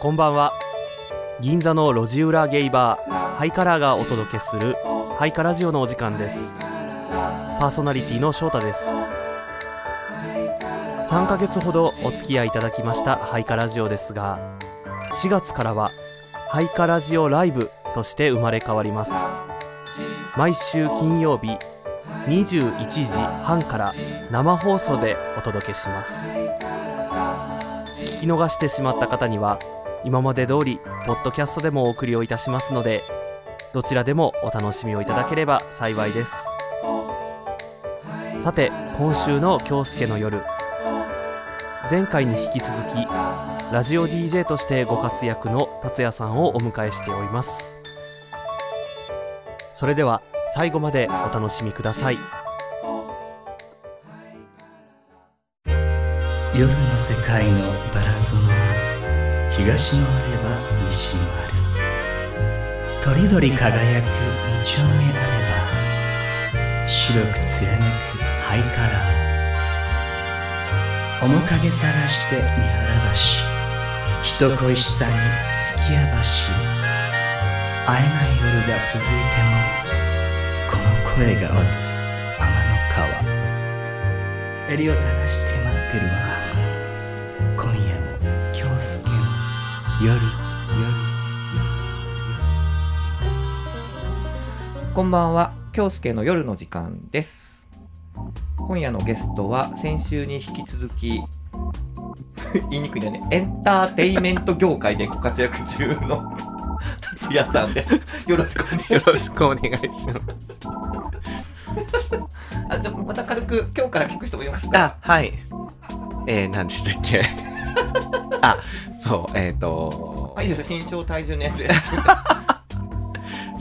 こんばんは。銀座の路地裏ゲイバーハイカラーがお届けするハイカラジオのお時間です。パーソナリティの翔太です。3ヶ月ほどお付き合いいただきましたハイカラジオですが4月からはハイカラジオライブとして生まれ変わります。毎週金曜日21時半から生放送でお届けします。聞き逃してしまった方には今まで通りポッドキャストでもお送りをいたしますのでどちらでもお楽しみをいただければ幸いです。さて今週の京介の夜。前回に引き続きラジオ DJ としてご活躍の達也さんをお迎えしております。それでは最後までお楽しみください。夜の世界のバラゾノは東もあれば西もあるとりどり輝く二丁目あれば白く貫くハイカラー面影探して三原橋人恋しさにすき橋。会えない夜が続いてもこの声が渡す天の川。襟を正して夜夜こんばんは京介の夜の時間です今夜のゲストは先週に引き続き言いにくいんだよねエンターテイメント業界でご活躍中の達也さんですよろしくお願いしよろしくお願いします。ますあでもまた軽く今日から聞く人もいますかあ、はい。えー、何でしたっけあ、そう、えっ、ー、とあいいですよ身長体重年齢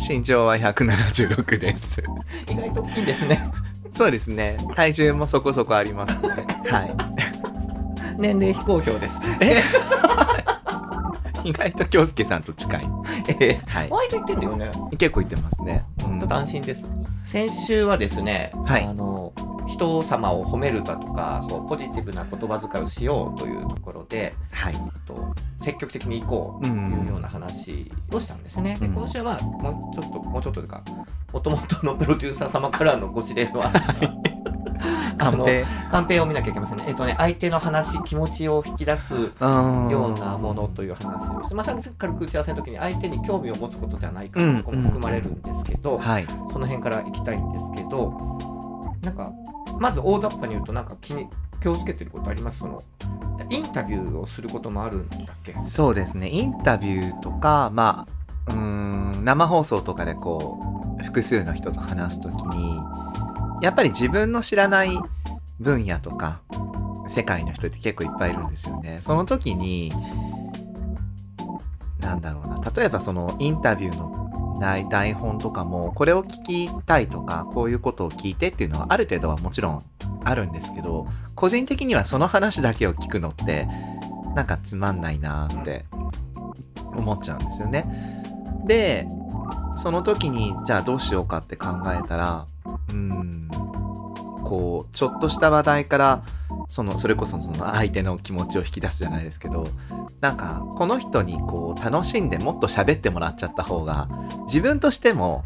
身長は176です。意外と大きいんですねそうですね。体重もそこそこありますね。はい。年齢非公表ですえ？意外と京介さんと近い。えはいー、。割と言ってんだよね結構言ってますね。うんちょっと安心です。先週はですね、はいあの人様を褒めるだとかこうポジティブな言葉遣いをしようというところで、はい。と積極的に行こうというような話をしたんですね。うんで今週はもうちょっともうちょっとというかもともとのプロデューサー様からのご指令 のあカンペ。カンペを見なきゃいけませんね。えっとね相手の話気持ちを引き出すよようなものという話をして、まあ、さっき軽く打ち合わせの時に相手に興味を持つことじゃないかうんとも含まれるんですけど、はい。その辺から行きたいんですけどなんかまず大雑把に言うとなんか気に気をつけてることあります？そのインタビューをすることもあるんだっけ？そうですね。インタビューとか、まあ、うん、生放送とかでこう、複数の人と話すときに、やっぱり自分の知らない分野とか、世界の人って結構いっぱいいるんですよね。その時に、なんだろうな、例えばそのインタビューの台本とかも、これを聞きたいとか、こういうことを聞いてっていうのはある程度はもちろんあるんですけど、個人的にはその話だけを聞くのって、なんかつまんないなって思っちゃうんですよね。で、その時に、じゃあどうしようかって考えたら、うん、こう、ちょっとした話題から、その、それこそその相手の気持ちを引き出すじゃないですけど、なんか、この人にこう、楽しんでもっと喋ってもらっちゃった方が、自分としても、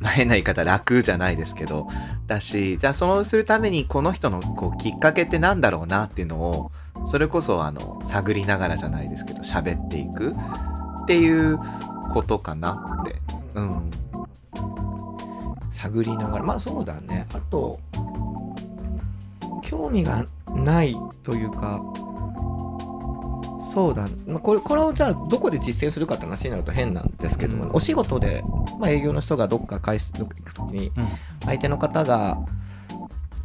まあ、変な言い方楽じゃないですけど、だし、じゃあそうするためにこの人のこうきっかけってなんだろうなっていうのを、それこそあの、探りながらじゃないですけど、喋っていくっていうことかなって。うん。探りながらまあそうだねあと興味がないというかそうだ、まあ、これこれをじゃあどこで実践するかって話になると変なんですけども、うん。お仕事で、まあ、営業の人がどっか返す行く時に相手の方が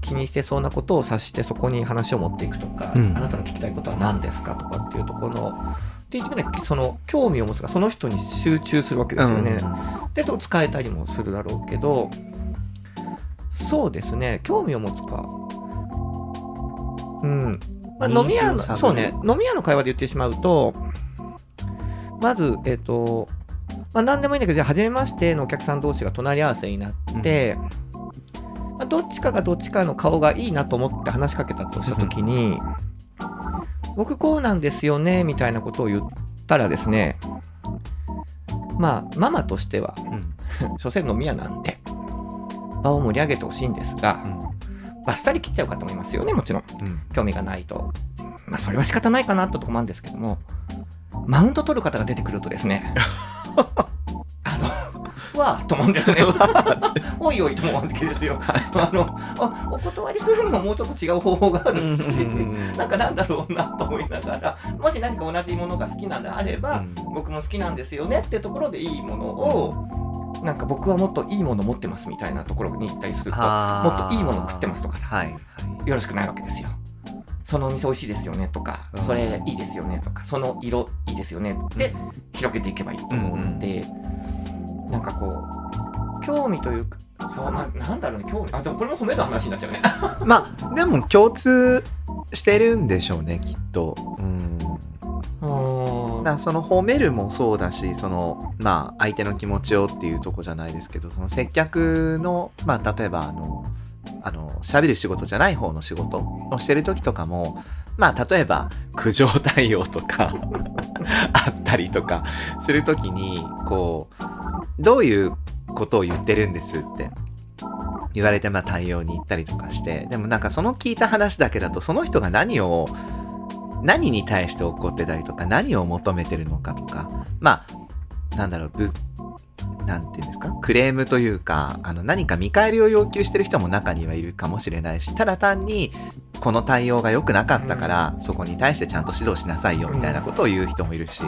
気にしてそうなことを察してそこに話を持っていくとか、うん。あなたの聞きたいことは何ですかとかっていうところので一番ねその興味を持つかその人に集中するわけですよね。でと使えたりもするだろうけどそうですね。興味を持つかうん、まあ、飲み屋のそうね。飲み屋の会話で言ってしまうとまずえっ、とまあ何でもいいんだけどじゃあ初めましてのお客さん同士が隣り合わせになって、まあ、どっちかがどっちかの顔がいいなと思って話しかけたとした時に、僕こうなんですよねみたいなことを言ったらですねまあママとしてはうん。所詮飲み屋なんで場を盛り上げてほしいんですがバッサリ切っちゃう方もいますよねもちろん。うん。興味がないと。まあそれは仕方ないかなってとこもあるんですけども。マウント取る方が出てくるとですね。あのわあと思うんですね。おいおいと思うわけですよ。あのあお断りするにももうちょっと違う方法があるしなんかなんだろうなと思いながらもし何か同じものが好きなのであれば、僕も好きなんですよねってところでいいものをなんか僕はもっといいもの持ってますみたいなところに行ったりするともっといいもの食ってますとかさはいはい。よろしくないわけですよ。そのお店美味しいですよねとか、うん。それいいですよねとか、その色いいですよねって広げていけばいいと思うので、なんかこう、興味というか、そうまあ、なんだろうね、興味、あ、でもこれも褒める話になっちゃうね。まあでも共通してるんでしょうねきっと。うんだその褒めるもそうだしそのまあ相手の気持ちをっていうとこじゃないですけどその接客のまあ例えばあのあの喋る仕事じゃない方の仕事をしてる時とかもまあ例えば苦情対応とか あったりとかする時にこうどういうことを言ってるんですって言われてまあ対応に行ったりとかしてでもなんかその聞いた話だけだとその人が何を何に対して怒ってたりとか何を求めてるのかとかまあなんだろうぶなんていうんですか？クレームというかあの何か見返りを要求してる人も中にはいるかもしれないしただ単にこの対応が良くなかったから、そこに対してちゃんと指導しなさいよみたいなことを言う人もいるし、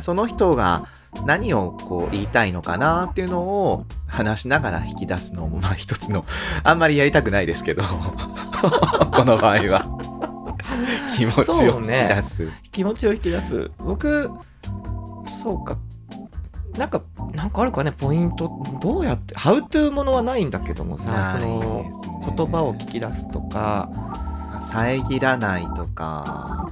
その人が何をこう言いたいのかなっていうのを話しながら引き出すのもまあ一つのあんまりやりたくないですけど この場合は気持ちを引き出す。気持ちを引き出す。僕、そうか。なんか、なんかあるかね、ポイント、どうやって、ハウトゥーものはないんだけどもさ、ないその言葉を聞き出すとか、遮らないとか、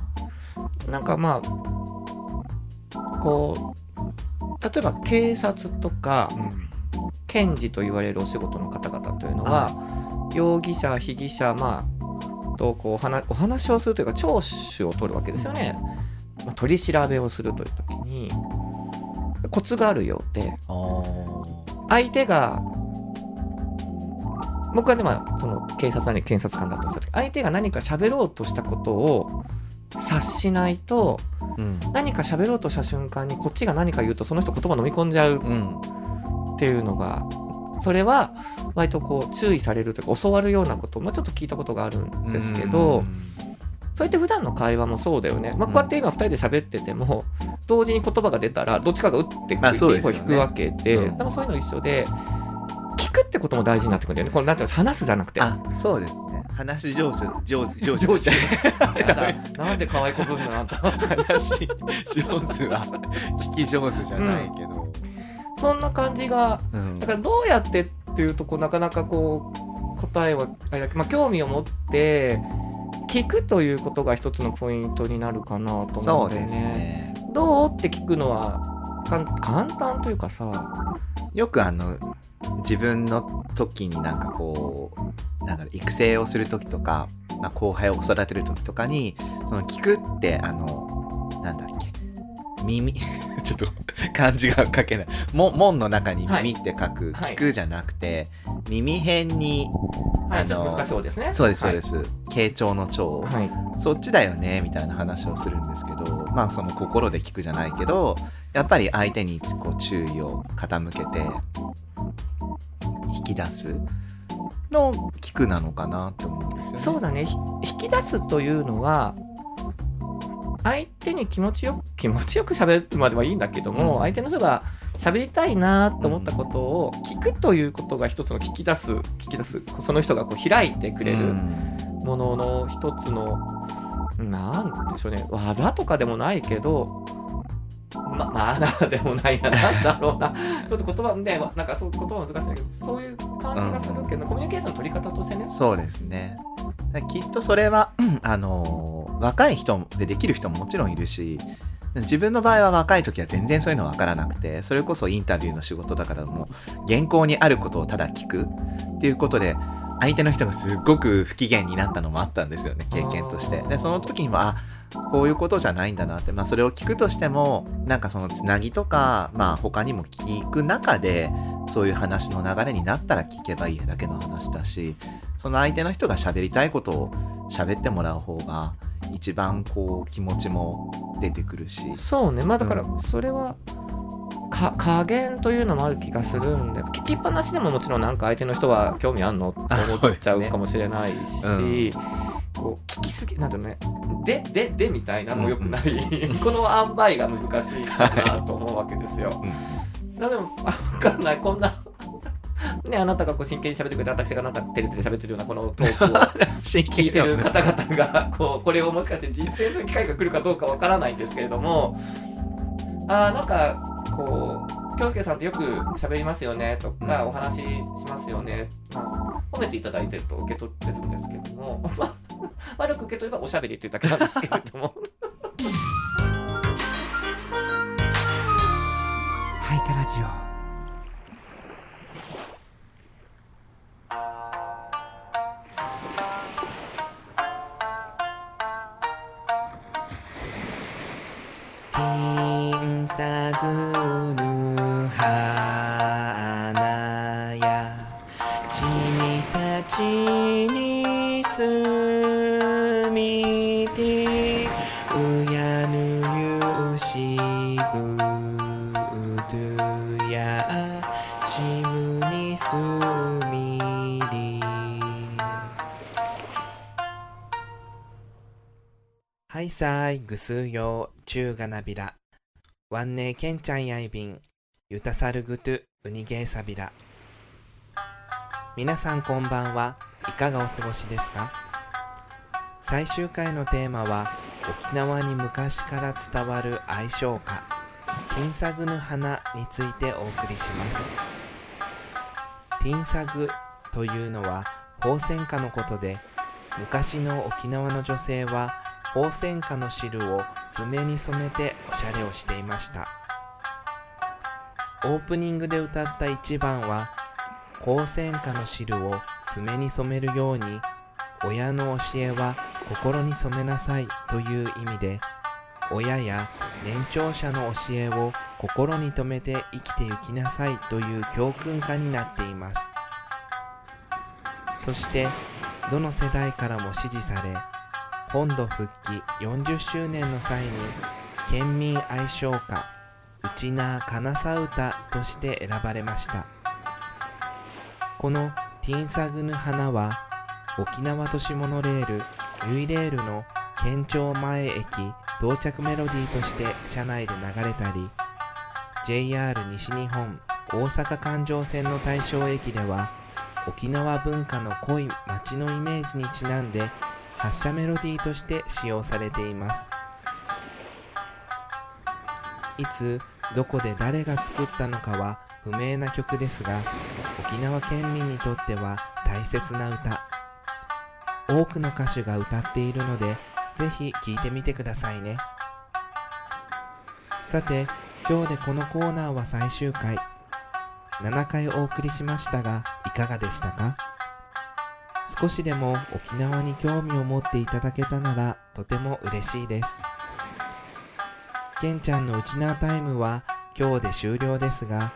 なんかまあこう例えば警察とか検事と言われるお仕事の方々というのは容疑者被疑者まあとこうお話お話をするというか聴取を取るわけですよね、まあ、取り調べをするという時にコツがあるようで相手が僕はね、まあ、その警察なり検察官だとした時相手が何か喋ろうとしたことを察しないとうん。何か喋ろうとした瞬間にこっちが何か言うとその人言葉飲み込んじゃううん。っていうのがそれは割とこう注意されるというか教わるようなこともちょっと聞いたことがあるんですけど、そうやって普段の会話もそうだよね、まあ、こうやって今2人で喋ってても同時に言葉が出たらどっちかが打ってまあそうですよね。一歩引くわけで、うん。でもそういうの一緒で聞くってことも大事になってくるんだよね。このなんていうの話すじゃなくて。あそうですね。話し上手上手上手。上手 なんで可愛い子ぶんのなんだ話し上手は聞き上手じゃないけど、そんな感じがうん。だからどうやってっていうとこうなかなかこう答えはあれだけど、まあ、興味を持って聞くということが一つのポイントになるかなと思そううんでね。ねどうって聞くのはかん簡単というかさよくあの自分の時になんかこうなんだろう育成をする時とか、まあ、後輩を育てる時とかにその聞くってあのなんだっけ耳 ちょっと漢字が書けないも門の中に耳って書く、はい聞くじゃなくて耳辺にはい、あの難しそうですね。そうですそうです、はい。はい。そっちだよねみたいな話をするんですけどまあその心で聞くじゃないけどやっぱり相手にこう注意を傾けて引き出すの聞くなのかなって思うんですよね。そうだね。ひ引き出すというのは相手に気持ちよく気持ちよく喋るまではいいんだけども、うん。相手の人が喋りたいなと思ったことを聞くということが一つの聞き出す聞き出すその人がこう開いてくれるものの一つの、なんでしょうね。技とかでもないけどまマナーでもないやなんだろうな。ちょっと言葉ねなんかそう言葉難しいんだけどそういう感じがするけど、コミュニケーションの取り方としてね。そうですね。きっとそれは、うんあのー若い人でできる人ももちろんいるし自分の場合は若い時は全然そういうの分からなくてそれこそインタビューの仕事だからもう原稿にあることをただ聞くっていうことで相手の人がすっごく不機嫌になったのもあったんですよね経験として。でその時にはあこういうことじゃないんだなって、まあ、それを聞くとしてもなんかそのつなぎとか、まあ、他にも聞く中でそういう話の流れになったら聞けばいいだけの話だしその相手の人が喋りたいことを喋ってもらう方が一番こう気持ちも出てくるし。そうね。まあだからうん。それは、か加減というのもある気がするんで聞きっぱなしでももちろんなんか相手の人は興味あんのって思っちゃうかもしれないし、うん。こう聞きすぎなんてね。でででみたいなのもよくない、この塩梅が難しいかなと思うわけですよ。うでもあ分かんない。こんなねあなたがこう真剣に喋ってくれて私がなんか照れて喋ってるようなこのトークを。真聞いてるね方々がこうこれをもしかして実践する機会が来るかどうかわからないんですけれどもあーなんかこう京介さんってよく喋りますよねとか、うん。お話ししますよね、まあ、褒めていただいてると受け取ってるんですけれども、まあ、悪く受け取ればおしゃべりっていうだけなんですけれども。ハイカラジオィンサグヌハナヤチミサチにすみてうやぬゆしぐどやちむにすみり。はいさいぐすよちゅうがなびら。わんねえけんちゃんやいびんゆたさるぐとうにげえさびら皆さんこんばんは。いかがお過ごしですか？最終回のテーマは沖縄に昔から伝わる愛称歌ティンサグヌ花についてお送りします。ティンサグというのはホ線花のことで昔の沖縄の女性はホ線花の汁を爪に染めておしゃれをしていました。オープニングで歌った1番はホ線花の汁を爪に染めるように親の教えは心に染めなさいという意味で親や年長者の教えを心に留めて生きてゆきなさいという教訓歌になっています。そしてどの世代からも支持され本土復帰40周年の際に県民愛称歌うちなーかなさ歌として選ばれました。このティンサグヌ花は沖縄都市モノレールユイレールの県庁前駅到着メロディーとして車内で流れたり JR 西日本大阪環状線の対象駅では沖縄文化の濃い街のイメージにちなんで発車メロディーとして使用されています。いつどこで誰が作ったのかは不明な曲ですが沖縄県民にとっては大切な歌。多くの歌手が歌っているのでぜひ聴いてみてくださいね。さて今日でこのコーナーは最終回。7回お送りしましたがいかがでしたか？少しでも沖縄に興味を持っていただけたならとても嬉しいです。けんちゃんのウチナータイムは今日で終了ですが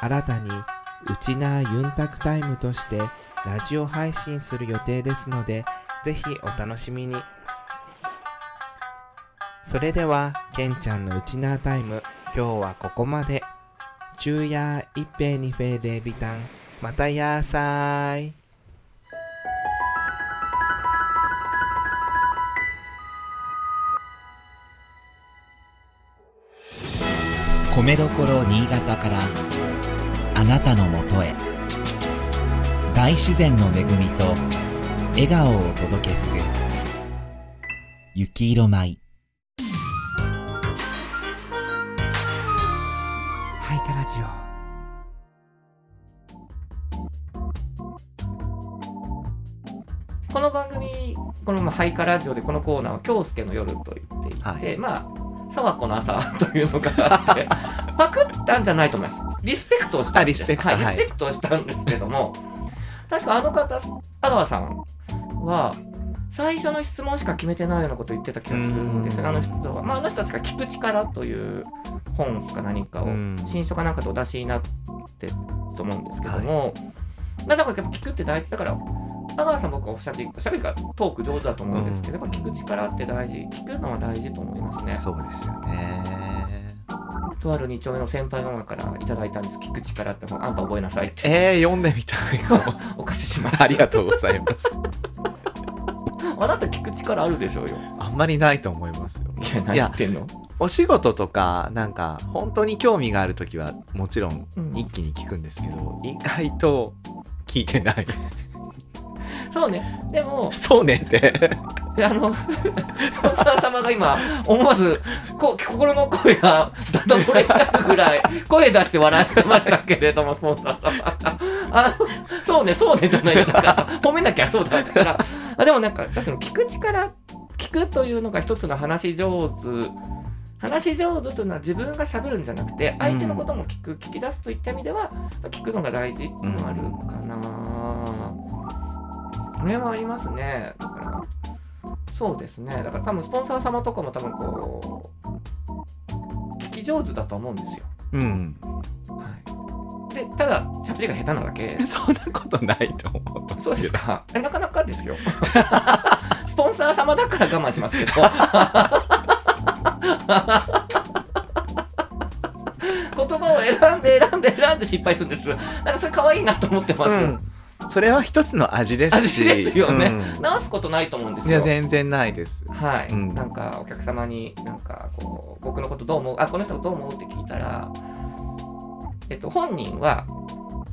新たにウチナーユンタクタイムとしてラジオ配信する予定ですのでぜひお楽しみに。それではけんちゃんのウチナータイム今日はここまで。昼夜一平二平でビタン。またやーさーい。米どころ新潟からあなたのもとへ。大自然の恵みと笑顔をお届けする。雪色舞ハイカラジこの番組このまあハイカラジオでこのコーナーは京介の夜と言っていて、はい。まあ沢子の朝というのがあって パクったんじゃないと思います。リスペクトをしたんです。あリスペクト。はい、リはい。スペクトをしたんですけども確かあの方阿川さんは最初の質問しか決めてないようなことを言ってた気がするんですよ。ねあの人は、まあ、あの人たちが「聞く力」という本か何かをうん。新書かなんかでお出しになってると思うんですけども、まあだからやっぱ聞くって大事。だから阿川さん僕はおしゃべりおしゃべりがトーク上手だと思うんですけど、やっぱ聞く力って大事聞くのは大事と思いますね。そうですよね。とある2丁目の先輩の方からいただいたんです。聞く力って本あんた覚えなさいって。えー、読んでみたいかも お貸しします。ありがとうございます。あなた聞く力あるでしょうよ。あんまりないと思いますよ。いや何言ってんの？お仕事とかなんか本当に興味がある時はもちろんうん。一気に聞くんですけど、意外と聞いてないそうねでもそうねってであの、スポンサー様が今、思わずこ心の声がダダ漏れになるぐらい、声出して笑ってましたけれども、スポンサー様が。あのそうね、そうねじゃないんだから、褒めなきゃそうだから。あでもなんか、だっての聞く力、聞くというのが一つの話し上手。話し上手というのは自分がしゃべるんじゃなくて相手のことも聞く、聞き出すといった意味では聞くのが大事っていうのがあるかな、これはありますねだからそうですね。だから多分スポンサー様とかも多分こう聞き上手だと思うんですよ。うんはい。で、ただ喋りが下手なだけ。そんなことないと思うそうですか。えなかなかですよ。スポンサー様だから我慢しますけど。言葉を選んで選んで選んで失敗するんです。なんかそれ可愛いなと思ってます。うんそれは一つの味ですし。味ですよね。うん。直すことないと思うんですよ。いや全然ないです。はい、うん。なんかお客様になんかこう僕のことどう思う？あこの人どう思う？って聞いたら、えっと、本人は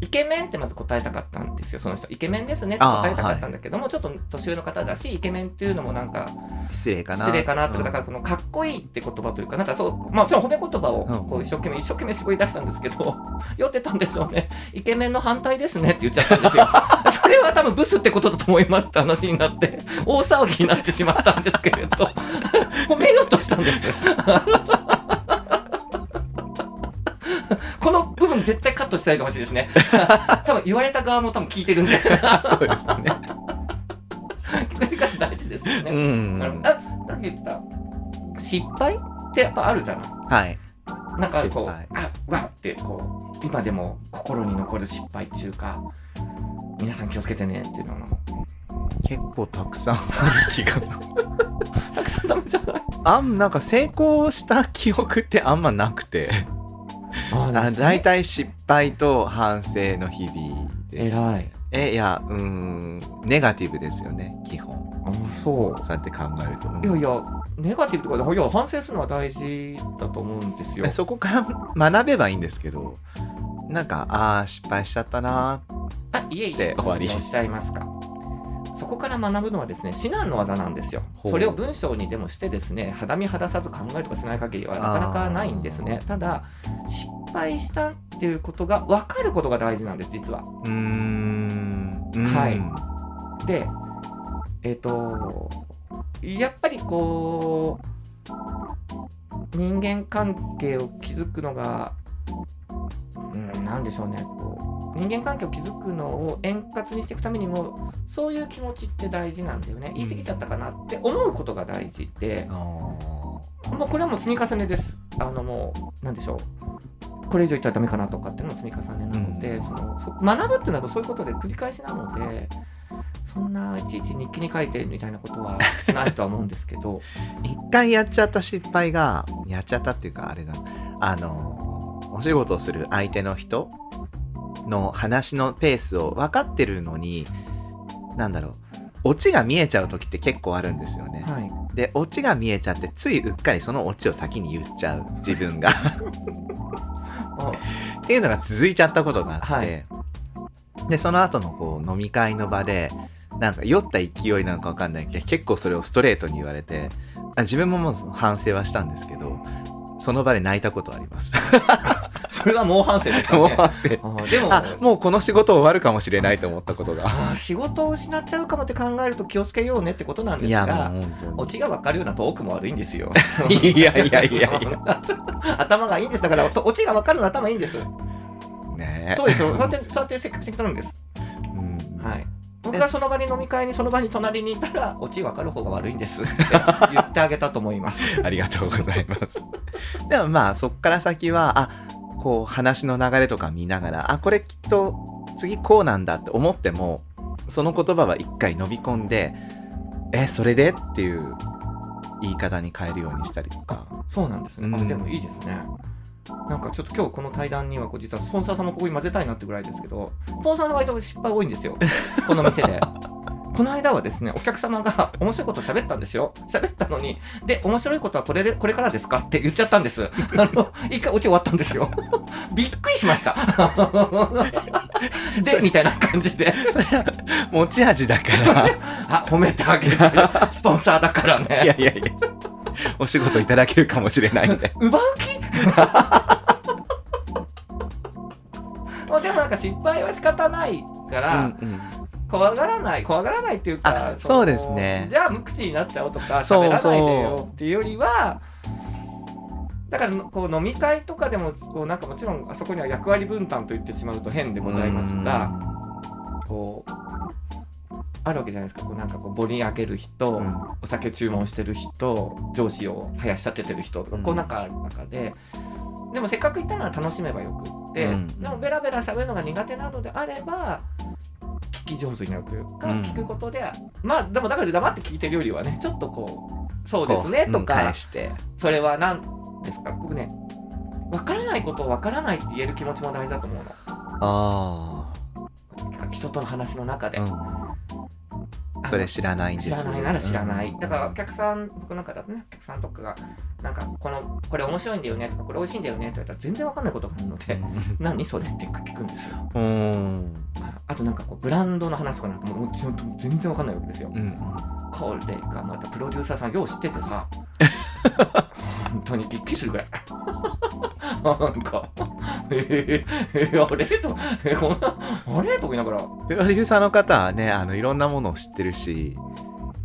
イケメンってまず答えたかったんですよその人。イケメンですねって答えたかったんだけども、ちょっと年上の方だしイケメンっていうのもなんか失礼かな失礼かなって、うんだからそのかっこいいって言葉というかなんかそう、まあ、もちろん褒め言葉をうん。こう一生懸命一生懸命絞り出したんですけど 酔ってたんでしょうね。イケメンの反対ですねって言っちゃったんですよ。それは多分ブスってことだと思いますって話になって大騒ぎになってしまったんですけれど 褒めようとしたんです分絶対カットしてあげてほしいですね。多分言われた側も多分聞いてるんで。そうですね。これが大事ですよね、うん。あのあなんて言ってた。失敗ってやっぱあるじゃない。はい。なんかこう、あわってこう今でも心に残る失敗っていうか皆さん気をつけてねっていうのが結構たくさんある気が。たくさんダメじゃない？あんなんか成功した記憶ってあんまなくて ああ大体失敗と反省の日々です。偉い。えいやうーんネガティブですよね基本。あそう。そうやって考えると。いやいやネガティブとかでいや反省するのは大事だと思うんですよ。えそこから 学べばいいんですけどなんかああ失敗しちゃったなあいえいえ。で終わり。おっしゃいますか。そこから学ぶのはですね至難の技なんですよ。それを文章にでもしてですね肌身肌さず考えるとかしない限りはなかなかないんですね。ただ失敗したっていうことが分かることが大事なんです実は。うーん。うん。はい。でえっ、とやっぱりこう人間関係を築くのがうんなんでしょうねこう人間関係を築くのを円滑にしていくためにもそういう気持ちって大事なんだよね。言い過ぎちゃったかなって思うことが大事で、あー。もうこれはもう積み重ねです。あのもう、なんでしょう。これ以上言ったらダメかなとかっていうのも積み重ねなので、うん。そのそ学ぶっていうのはそういうことで繰り返しなので、そんないちいち日記に書いてみたいなことはないとは思うんですけど、一回やっちゃった失敗がやっちゃったっていうかあれだ。あのお仕事をする相手の人の話のペースを分かってるのになんだろうオチが見えちゃう時って結構あるんですよね。はい。でオチが見えちゃってついうっかりそのオチを先に言っちゃう自分が あっていうのが続いちゃったことがあって、はいでその後のこう飲み会の場でなんか酔った勢いなのか分かんないけど結構それをストレートに言われてあ自分ももう反省はしたんですけどその場で泣いたことあります。それは猛反省ですもうね。反省あでもあもうこの仕事終わるかもしれないと思ったことが。あ仕事を失っちゃうかもって考えると気をつけようねってことなんですが、オチが分かるようなトークも悪いんですよ。いやいやいやいや。頭がいいんです。だから、オチが分かるの頭いいんです。ねそうですよ。そうやって、そうやってせっかく頼むんです。うんはい僕がその場に飲み会にその場に隣にいたらオチ分かる方が悪いんですって言ってあげたと思います ありがとうございます。でもまあそっから先はあこう話の流れとか見ながらあこれきっと次こうなんだって思ってもその言葉は一回飲み込んでえそれでっていう言い方に変えるようにしたりとか。そうなんですね、あうん。でもいいですね。なんかちょっと今日この対談にはこう実はスポンサーさんもここに混ぜたいなってぐらいですけどスポンサーの割と失敗多いんですよ。この店で この間はですねお客様が 面白いこと喋ったんですよ。喋ったのにで面白いことはこれでこれからですか？って言っちゃったんです。あの 一回オチ終わったんですよ。びっくりしました。でみたいな感じで。持ち味だから。あ褒めてあげる。スポンサーだからね。いやいやいや。お仕事いただけるかもしれないんで。奪う気？まあでもなんか失敗は仕方ないから、うんうん怖がらない怖がらないっていうかそうですね。じゃあ無口になっちゃおうとかそう喋らないでよっていうよりはだからこう飲み会とかでもこうなんかもちろんあそこには役割分担と言ってしまうと変でございますがこうあるわけじゃないですか。こうなんかこうボリ上げる人、うん。お酒注文してる人上司を生やし立ててる人とか、うん。こうなんかある中ででもせっかく行ったなら楽しめばよくって、うん。でもベラベラ喋るのが苦手なのであれば聞き上手になるというか、うん。聞くことでまあでもだから黙って聞いてるよりはねちょっとこうそうこですねうんとか、返して。それは何ですか？僕ね分からないことを分からないって言える気持ちも大事だと思うの。あ人との話の中で、それ知らないんです知らないなら知らない、うん。だからお客さん僕なんかだとねお客さんとかがなんかこのこれ面白いんだよねとかこれ美味しいんだよねって言われたら全然わかんないことがあるので、何それって聞くんですよ。うんうんあとなんかこうブランドの話とかなんかもう全然わかんないわけですよ、うん。これがまたプロデューサーさんよう知っててさ。本当にびっくりするぐらい。なんか。えー、えー、あれ？とえーこんなあれ？とか言いながら。プロデューサーの方はねあのいろんなものを知ってるし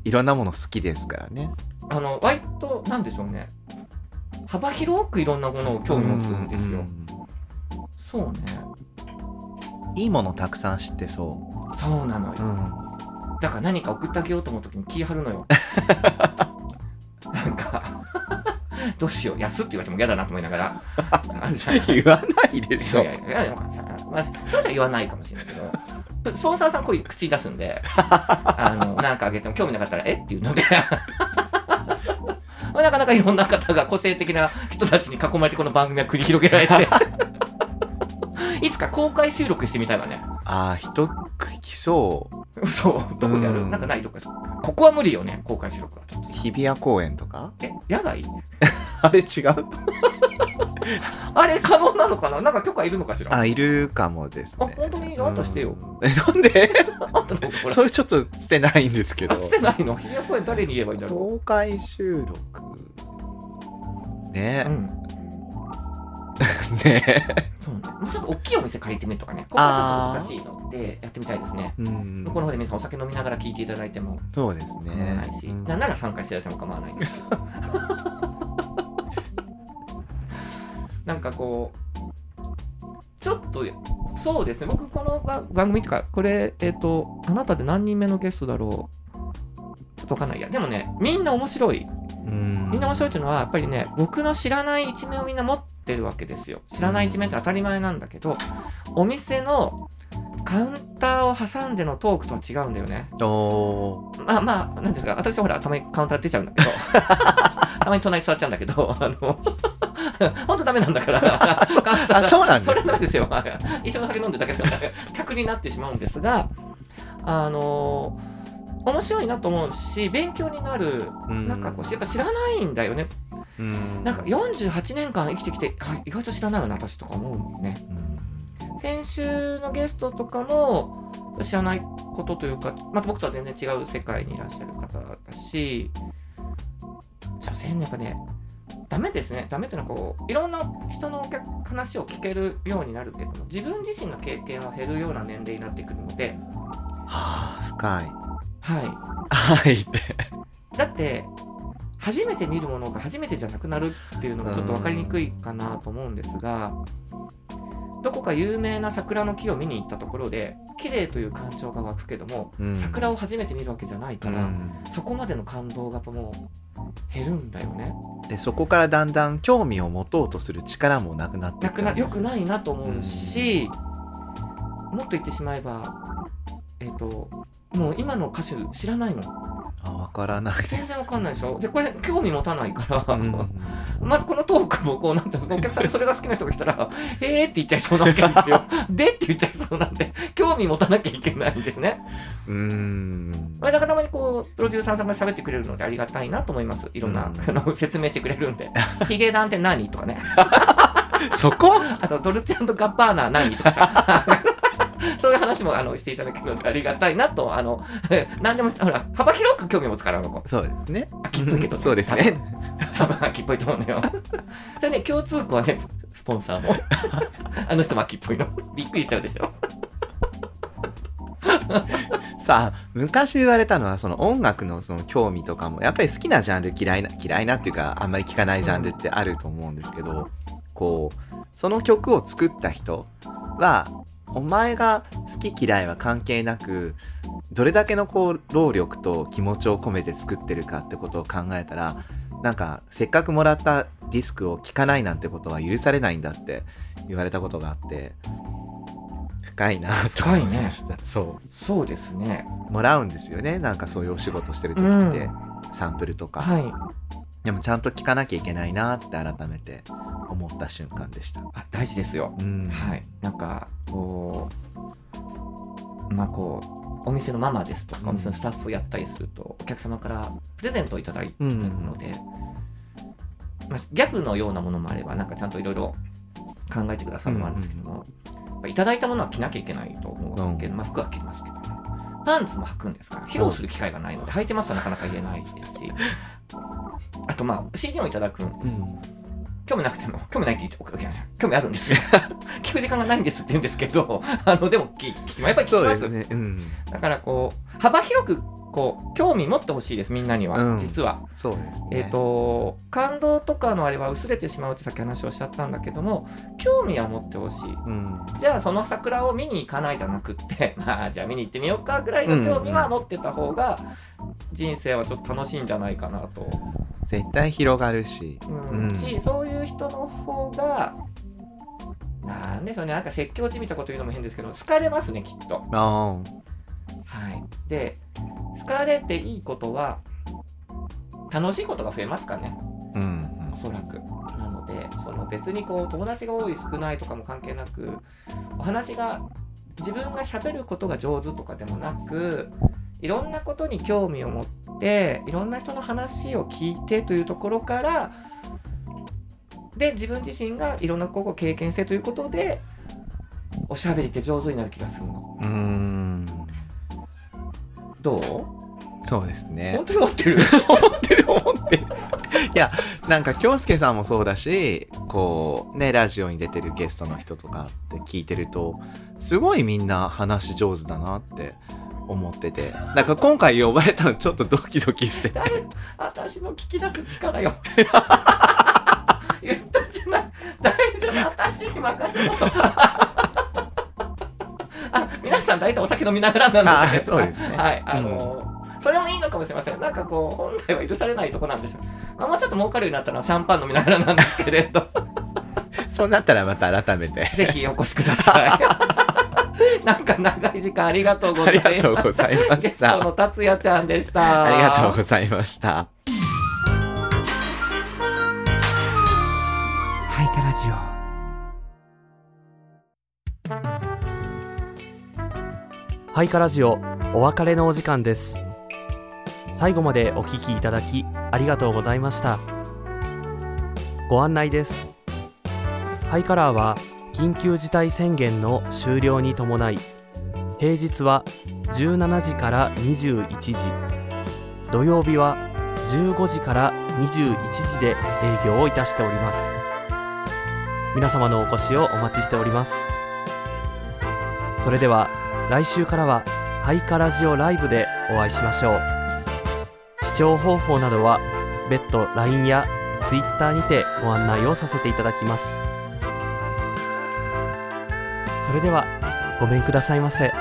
いろんなもの好きですからね。あの割となんでしょうね。幅広くいろんなものを興味持つんですよ、うん。そうねいいものたくさん知ってそそうなのよ、う、うん、だから何か送ってあげようと思う時に気張るのよ。なんか どうしよう。安って言われても嫌だなと思いながら。言わないでしょ。いやいやいやでもさ、まあ、それじゃ言わないかもしれないけどスポンサーさんこういう口に出すんであのなんかあげても興味なかったらえっていうので。まあなかなかいろんな方が個性的な人たちに囲まれてこの番組は繰り広げられていつか公開収録してみたいわね。ああ人来そそうどこでやる、うん。なんかないどっか。ここは無理よね公開収録は。ちょっとう日比谷公園とか。え野外 あれ違う？あれ可能なのかな？なんか許可いるのかしら？ああいるかもですね。本当に？あんたしてよ、うんえなんで？あんたのそれちょっと捨てないんですけど。あ捨てないの？日比谷公園誰に言えばいいんだろ公開収録。う、ね。うん ね。そうね、もうちょっと大きいお店借りてみるとかね、ここはちょっと難しいので、やってみたいですね。うん向こうの方で皆さんお酒飲みながら聞いていただいてもそうです構わないし、ん。なんなら参加していただいても構わないんですけど。なんかこう、ちょっと、そうですね、僕この番番組とか、これ、えっ、と、あなたで何人目のゲストだろう。ちょっとわかんない。や。でもね、みんな面白い。うん。みんな面白いっていうのは、やっぱりね、僕の知らない一面をみんな持ってるわけですよ。知らない一面って当たり前なんだけど、お店のカウンターを挟んでのトークとは違うんだよね。まあまあ、なんですか、私はほら、たまにカウンター出ちゃうんだけど、たまに隣に座っちゃうんだけど、あの、本当ダメなんだから、カウンターあそうなんですそれなんですよ。一緒にお酒飲んでるだけだから、客になってしまうんですが、あの、面白いなと思うし、勉強になる、なんかこう、やっぱ知らないんだよね。うんなんか48年間生きてきて、あ意外と知らないよな、私とか思うもんね。うん先週のゲストとかも知らないことというか、また僕とは全然違う世界にいらっしゃる方だし、所詮やっぱね、ダメですね。ダメっていうのはこう、いろんな人のお客話を聞けるようになるけども、自分自身の経験は減るような年齢になってくるので、はあ深いははいってい。だって、初めて見るものが初めてじゃなくなるっていうのがちょっと分かりにくいかなと思うんですが、どこか有名な桜の木を見に行ったところで綺麗という感情が湧くけども、うん。桜を初めて見るわけじゃないから、うん。そこまでの感動がもう減るんだよね。でそこからだんだん興味を持とうとする力もなくなってなくなよくないなと思うし、もっと言ってしまえばえっ、ともう今の歌手知らないの。あ分からない全然わかんないでしょ？でこれ興味持たないから、うん まずこのトークもこうなんていうのお客さんにそれが好きな人が来たら「へえ」って言っちゃいそうなわけですよ。でって言っちゃいそうなんで興味持たなきゃいけないんですね。うーんこれだからたまにこうプロデューサーさんが喋ってくれるのでありがたいなと思います。いろんな、うんあの説明してくれるんで。ヒゲダンって何？とかね。そこ？あとドルチェガッバーナ何？とかさ。そういう話もあのしていただけるのでありがたいなと、あの、何でも、ほら、幅広く興味持つから、あの子。そうですね秋っぽいけどねそうですね多分秋っぽいと思うのよ。それね、共通項はね、スポンサーの。あの人も秋っぽいの。びっくりしちゃうでしょ。さあ昔言われたのはその音楽のその興味とかもやっぱり好きなジャンル嫌いな嫌いなっていうかあんまり聴かないジャンルってあると思うんですけど、こうその曲を作った人はお前が好き嫌いは関係なくどれだけのこう労力と気持ちを込めて作ってるかってことを考えたらなんかせっかくもらったディスクを聴かないなんてことは許されないんだって言われたことがあって深いなと思いました、そう。そうですね。もらうんですよね。なんかそういうお仕事してる時って、うサンプルとか、はい。でもちゃんと聞かなきゃいけないなって改めて思った瞬間でした。あ大事ですよ。うん。はい。なんか、こう、まあこう、お店のママですとか、うん。お店のスタッフをやったりすると、お客様からプレゼントをいただいてるので、まあ、ギャグのようなものもあれば、なんかちゃんといろいろ考えてくださるのもあるんですけども、やっぱいただいたものは着なきゃいけないと思うわけで、うん。まあ服は着ますけど、パンツも履くんですから、披露する機会がないので、履いてますとなかなか言えないですし、あとまあ CD もいただくん。ですうん。興味なくても、興味ないって言っておけない。興味あるんです。よ。聞く時間がないんですって言うんですけど、あの、でも聞聞きまやっぱり聞きま。そうですすね。うん。だからこう、幅広く、こう、興味持ってほしいです、みんなには、うん。実は。そうですね。えっ、と、感動とかのあれは薄れてしまうってさっき話をしちゃったんだけども、興味は持ってほしい。うん。じゃあその桜を見に行かないじゃなくって、まあじゃあ見に行ってみようかぐらいの興味は持ってた方が、人生はちょっと楽しいんじゃないかなと。絶対広がるし。うん。うん。しそういう人の方がなんでしょうね。なんか説教じみたこと言うのも変ですけど好かれますねきっと。はい、で好かれていいことは楽しいことが増えますかねうんおそらく。なのでその別にこう友達が多い少ないとかも関係なくお話が自分がしゃべることが上手とかでもなくいろんなことに興味を持っていろんな人の話を聞いてというところからで自分自身がいろんなことを経験してということでおしゃべりって上手になる気がするの。どう？そうですね。本当に持 ってる？思ってる思ってる。いやなんか京介さんもそうだしこうねラジオに出てるゲストの人とかって聞いてるとすごいみんな話上手だなって思ってて。なんか今回呼ばれたのちょっとドキドキして私の聞き出す力よ。言ったじゃない大丈夫。私に任せろとさん大体お酒飲みながらなので。あそうですね。はいあのそれもいいのかもしれません。なんかこう本来は許されないとこなんでしょう、まあ、もうちょっと儲かるようになったのはシャンパン飲みながらなんですけれど。そうなったらまた改めて。ぜひお越しください。なんか長い時間ありがとうございます。ありがとうございまゲストしたの達也ちゃんでした。ありがとうございましたハイカラジオお別れのお時間です。最後までお聞きいただきありがとうございました。ご案内です。ハイカラーは緊急事態宣言の終了に伴い平日は17時から21時土曜日は15時から21時で営業をいたしております。皆様のお越しをお待ちしております。それでは来週からはハイカラジオライブでお会いしましょう。視聴方法などは別途 LINE や Twitter にてご案内をさせていただきます。それではごめんくださいませ。